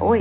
Oi.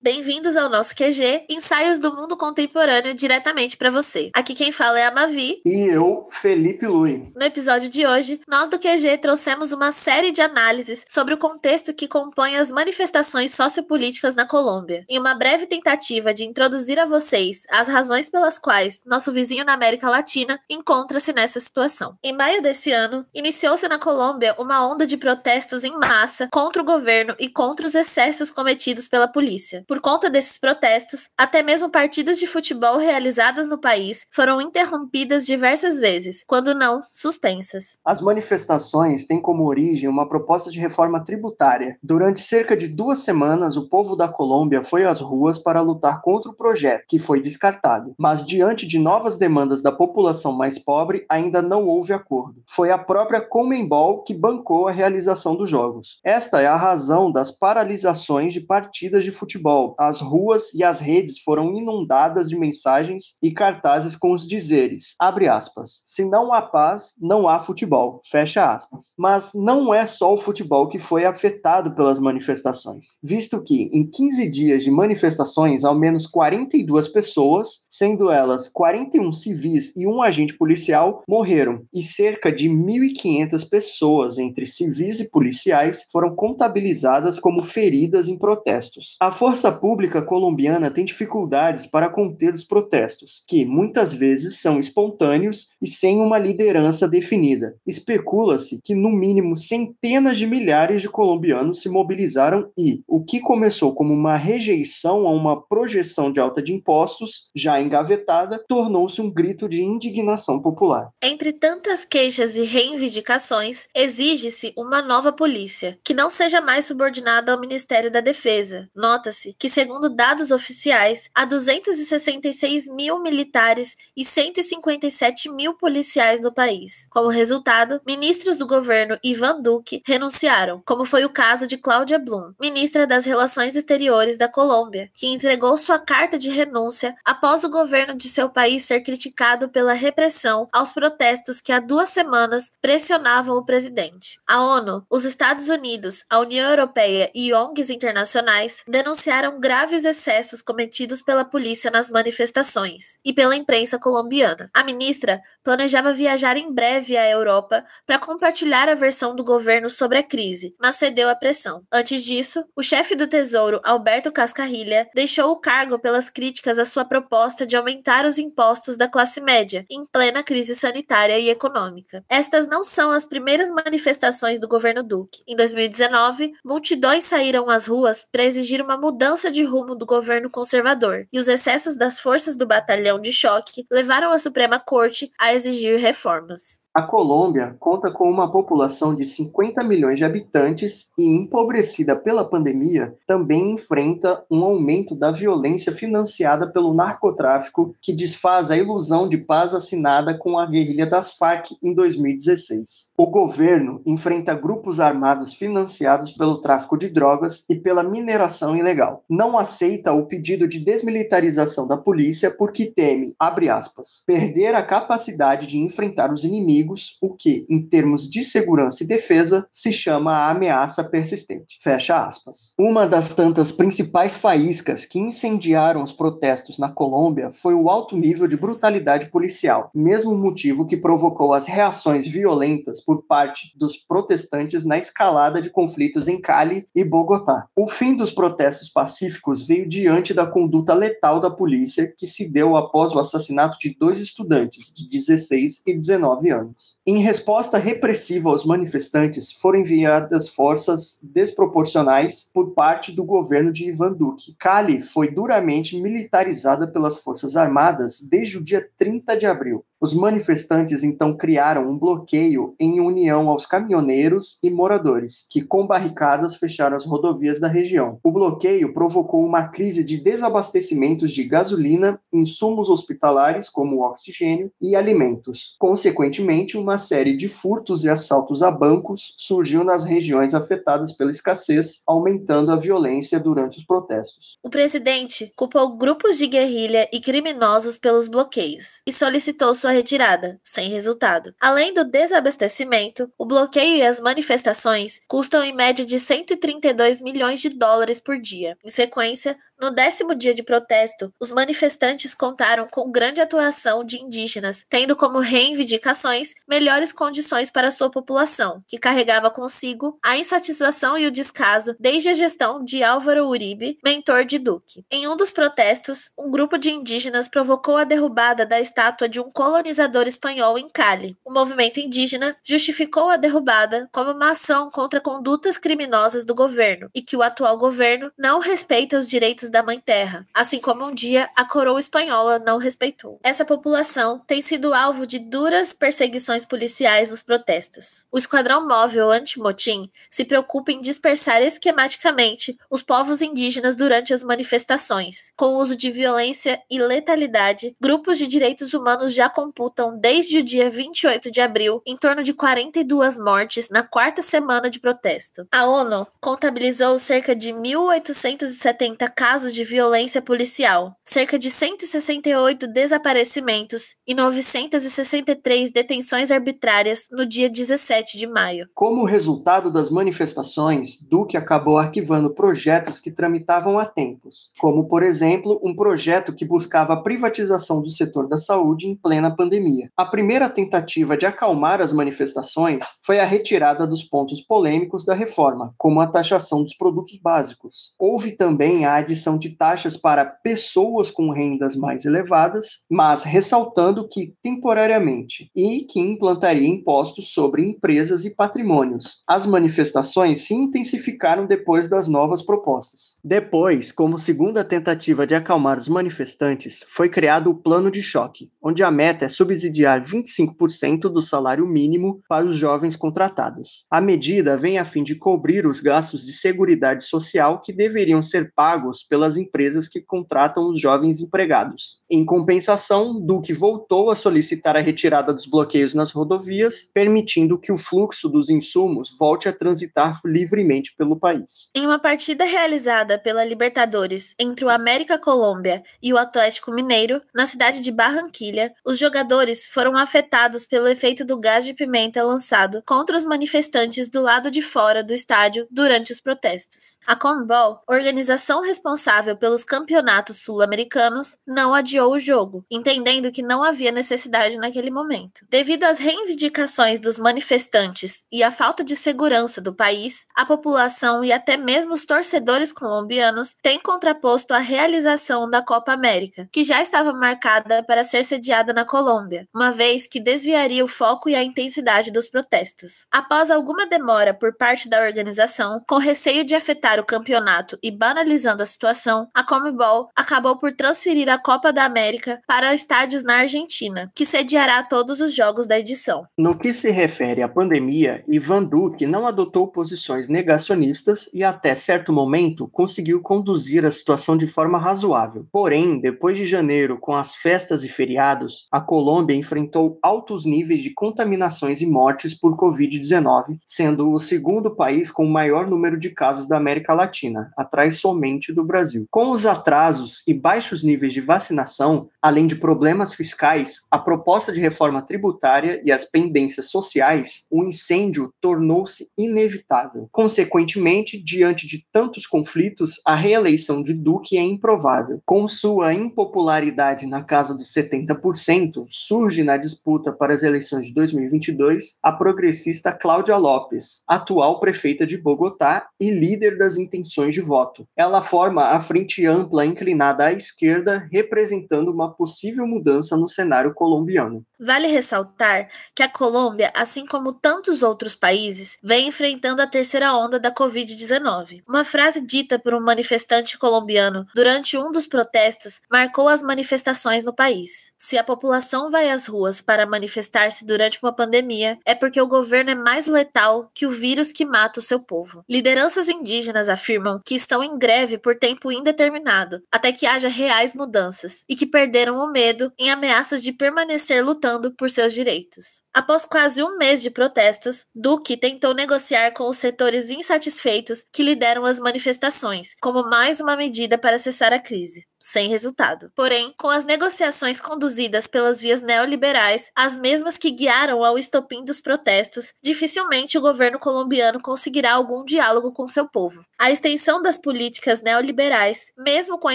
Bem-vindos ao nosso QG, ensaios do mundo contemporâneo diretamente para você. Aqui quem fala é a Mavi. E eu, Felipe Lui. No episódio de hoje, nós do QG trouxemos uma série de análises sobre o contexto que compõe as manifestações sociopolíticas na Colômbia. Em uma breve tentativa de introduzir a vocês as razões pelas quais nosso vizinho na América Latina encontra-se nessa situação. Em maio desse ano, iniciou-se na Colômbia uma onda de protestos em massa contra o governo e contra os excessos cometidos pela polícia. Por conta desses protestos, até mesmo partidas de futebol realizadas no país foram interrompidas diversas vezes, quando não suspensas. As manifestações têm como origem uma proposta de reforma tributária. Durante cerca de duas semanas, o povo da Colômbia foi às ruas para lutar contra o projeto, que foi descartado. Mas, diante de novas demandas da população mais pobre, ainda não houve acordo. Foi a própria Comembol que bancou a realização dos jogos. Esta é a razão das paralisações de partidas de futebol as ruas e as redes foram inundadas de mensagens e cartazes com os dizeres, abre aspas, se não há paz, não há futebol, fecha aspas. Mas não é só o futebol que foi afetado pelas manifestações, visto que em 15 dias de manifestações, ao menos 42 pessoas, sendo elas 41 civis e um agente policial, morreram, e cerca de 1.500 pessoas, entre civis e policiais, foram contabilizadas como feridas em protestos. A Força pública colombiana tem dificuldades para conter os protestos, que muitas vezes são espontâneos e sem uma liderança definida. Especula-se que, no mínimo, centenas de milhares de colombianos se mobilizaram e o que começou como uma rejeição a uma projeção de alta de impostos, já engavetada, tornou-se um grito de indignação popular. Entre tantas queixas e reivindicações, exige-se uma nova polícia, que não seja mais subordinada ao Ministério da Defesa. Nota-se que, segundo dados oficiais, há 266 mil militares e 157 mil policiais no país. Como resultado, ministros do governo Ivan Duque renunciaram, como foi o caso de Cláudia Blum, ministra das Relações Exteriores da Colômbia, que entregou sua carta de renúncia após o governo de seu país ser criticado pela repressão aos protestos que há duas semanas pressionavam o presidente. A ONU, os Estados Unidos, a União Europeia e ONGs internacionais denunciaram graves excessos cometidos pela polícia nas manifestações e pela imprensa colombiana. A ministra planejava viajar em breve à Europa para compartilhar a versão do governo sobre a crise, mas cedeu à pressão. Antes disso, o chefe do Tesouro, Alberto Cascarrilha, deixou o cargo pelas críticas à sua proposta de aumentar os impostos da classe média em plena crise sanitária e econômica. Estas não são as primeiras manifestações do governo Duque. Em 2019, multidões saíram às ruas para exigir uma mudança mudança de rumo do governo conservador, e os excessos das forças do batalhão de choque levaram a Suprema Corte a exigir reformas. A Colômbia conta com uma população de 50 milhões de habitantes e, empobrecida pela pandemia, também enfrenta um aumento da violência financiada pelo narcotráfico que desfaz a ilusão de paz assinada com a guerrilha das Farc em 2016. O governo enfrenta grupos armados financiados pelo tráfico de drogas e pela mineração ilegal. Não aceita o pedido de desmilitarização da polícia porque teme, abre aspas, perder a capacidade de enfrentar os inimigos o que, em termos de segurança e defesa, se chama a ameaça persistente. Fecha aspas. Uma das tantas principais faíscas que incendiaram os protestos na Colômbia foi o alto nível de brutalidade policial, mesmo motivo que provocou as reações violentas por parte dos protestantes na escalada de conflitos em Cali e Bogotá. O fim dos protestos pacíficos veio diante da conduta letal da polícia que se deu após o assassinato de dois estudantes de 16 e 19 anos anos. Em resposta repressiva aos manifestantes, foram enviadas forças desproporcionais por parte do governo de Ivan Duque. Cali foi duramente militarizada pelas Forças Armadas desde o dia 30 de abril. Os manifestantes então criaram um bloqueio em união aos caminhoneiros e moradores, que com barricadas fecharam as rodovias da região. O bloqueio provocou uma crise de desabastecimentos de gasolina, insumos hospitalares como oxigênio e alimentos. Consequentemente, uma série de furtos e assaltos a bancos surgiu nas regiões afetadas pela escassez, aumentando a violência durante os protestos. O presidente culpou grupos de guerrilha e criminosos pelos bloqueios e solicitou sua sua retirada, sem resultado. Além do desabastecimento, o bloqueio e as manifestações custam em média de 132 milhões de dólares por dia. Em sequência, no décimo dia de protesto, os manifestantes contaram com grande atuação de indígenas, tendo como reivindicações melhores condições para sua população, que carregava consigo a insatisfação e o descaso desde a gestão de Álvaro Uribe, mentor de Duque. Em um dos protestos, um grupo de indígenas provocou a derrubada da estátua de um colonizador espanhol em Cali. O movimento indígena justificou a derrubada como uma ação contra condutas criminosas do governo e que o atual governo não respeita os direitos da Mãe Terra, assim como um dia a coroa espanhola não respeitou. Essa população tem sido alvo de duras perseguições policiais nos protestos. O Esquadrão Móvel Anti-Motim se preocupa em dispersar esquematicamente os povos indígenas durante as manifestações. Com o uso de violência e letalidade, grupos de direitos humanos já computam desde o dia 28 de abril em torno de 42 mortes na quarta semana de protesto. A ONU contabilizou cerca de 1.870 casos casos de violência policial, cerca de 168 desaparecimentos e 963 detenções arbitrárias no dia 17 de maio. Como resultado das manifestações, Duque acabou arquivando projetos que tramitavam há tempos, como, por exemplo, um projeto que buscava a privatização do setor da saúde em plena pandemia. A primeira tentativa de acalmar as manifestações foi a retirada dos pontos polêmicos da reforma, como a taxação dos produtos básicos. Houve também a adição de taxas para pessoas com rendas mais elevadas, mas ressaltando que temporariamente, e que implantaria impostos sobre empresas e patrimônios. As manifestações se intensificaram depois das novas propostas. Depois, como segunda tentativa de acalmar os manifestantes, foi criado o plano de choque, onde a meta é subsidiar 25% do salário mínimo para os jovens contratados. A medida vem a fim de cobrir os gastos de seguridade social que deveriam ser pagos pelas empresas que contratam os jovens empregados. Em compensação, Duque voltou a solicitar a retirada dos bloqueios nas rodovias, permitindo que o fluxo dos insumos volte a transitar livremente pelo país. Em uma partida realizada pela Libertadores entre o América Colômbia e o Atlético Mineiro, na cidade de Barranquilha, os jogadores foram afetados pelo efeito do gás de pimenta lançado contra os manifestantes do lado de fora do estádio durante os protestos. A Conmebol, organização responsável responsável pelos campeonatos sul-americanos, não adiou o jogo, entendendo que não havia necessidade naquele momento. Devido às reivindicações dos manifestantes e à falta de segurança do país, a população e até mesmo os torcedores colombianos têm contraposto a realização da Copa América, que já estava marcada para ser sediada na Colômbia, uma vez que desviaria o foco e a intensidade dos protestos. Após alguma demora por parte da organização, com receio de afetar o campeonato e banalizando a situação, a Comebol acabou por transferir a Copa da América para estádios na Argentina, que sediará todos os jogos da edição. No que se refere à pandemia, Ivan Duque não adotou posições negacionistas e, até certo momento, conseguiu conduzir a situação de forma razoável. Porém, depois de janeiro, com as festas e feriados, a Colômbia enfrentou altos níveis de contaminações e mortes por Covid-19, sendo o segundo país com o maior número de casos da América Latina, atrás somente do Brasil. Brasil. Com os atrasos e baixos níveis de vacinação, além de problemas fiscais, a proposta de reforma tributária e as pendências sociais, o incêndio tornou-se inevitável. Consequentemente, diante de tantos conflitos, a reeleição de Duque é improvável. Com sua impopularidade na casa dos 70%, surge na disputa para as eleições de 2022 a progressista Cláudia Lopes, atual prefeita de Bogotá e líder das intenções de voto. Ela forma a frente ampla inclinada à esquerda, representando uma possível mudança no cenário colombiano. Vale ressaltar que a Colômbia, assim como tantos outros países, vem enfrentando a terceira onda da Covid-19. Uma frase dita por um manifestante colombiano durante um dos protestos marcou as manifestações no país. Se a população vai às ruas para manifestar-se durante uma pandemia, é porque o governo é mais letal que o vírus que mata o seu povo. Lideranças indígenas afirmam que estão em greve por tempo tempo indeterminado, até que haja reais mudanças, e que perderam o medo em ameaças de permanecer lutando por seus direitos. Após quase um mês de protestos, Duque tentou negociar com os setores insatisfeitos que lideram as manifestações, como mais uma medida para cessar a crise. Sem resultado. Porém, com as negociações conduzidas pelas vias neoliberais, as mesmas que guiaram ao estopim dos protestos, dificilmente o governo colombiano conseguirá algum diálogo com seu povo. A extensão das políticas neoliberais, mesmo com a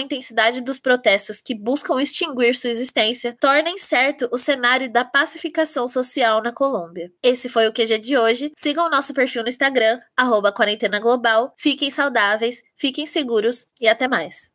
intensidade dos protestos que buscam extinguir sua existência, torna incerto o cenário da pacificação social na Colômbia. Esse foi o QG de hoje. Sigam nosso perfil no Instagram, arroba quarentena global. Fiquem saudáveis, fiquem seguros e até mais.